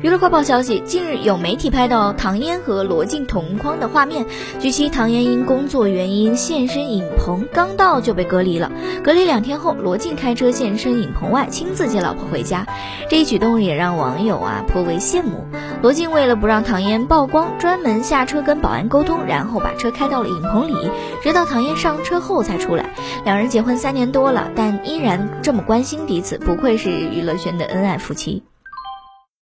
娱乐快报消息近日有媒体拍到唐嫣和罗晋同框的画面据悉唐嫣因工作原因现身影棚刚到就被隔离了。隔离两天后罗晋开车现身影棚外亲自接老婆回家。这一举动也让网友啊颇为羡慕。罗晋为了不让唐嫣曝光专门下车跟保安沟通然后把车开到了影棚里直到唐嫣上车后才出来。两人结婚三年多了但依然这么关心彼此不愧是娱乐圈的恩爱夫妻。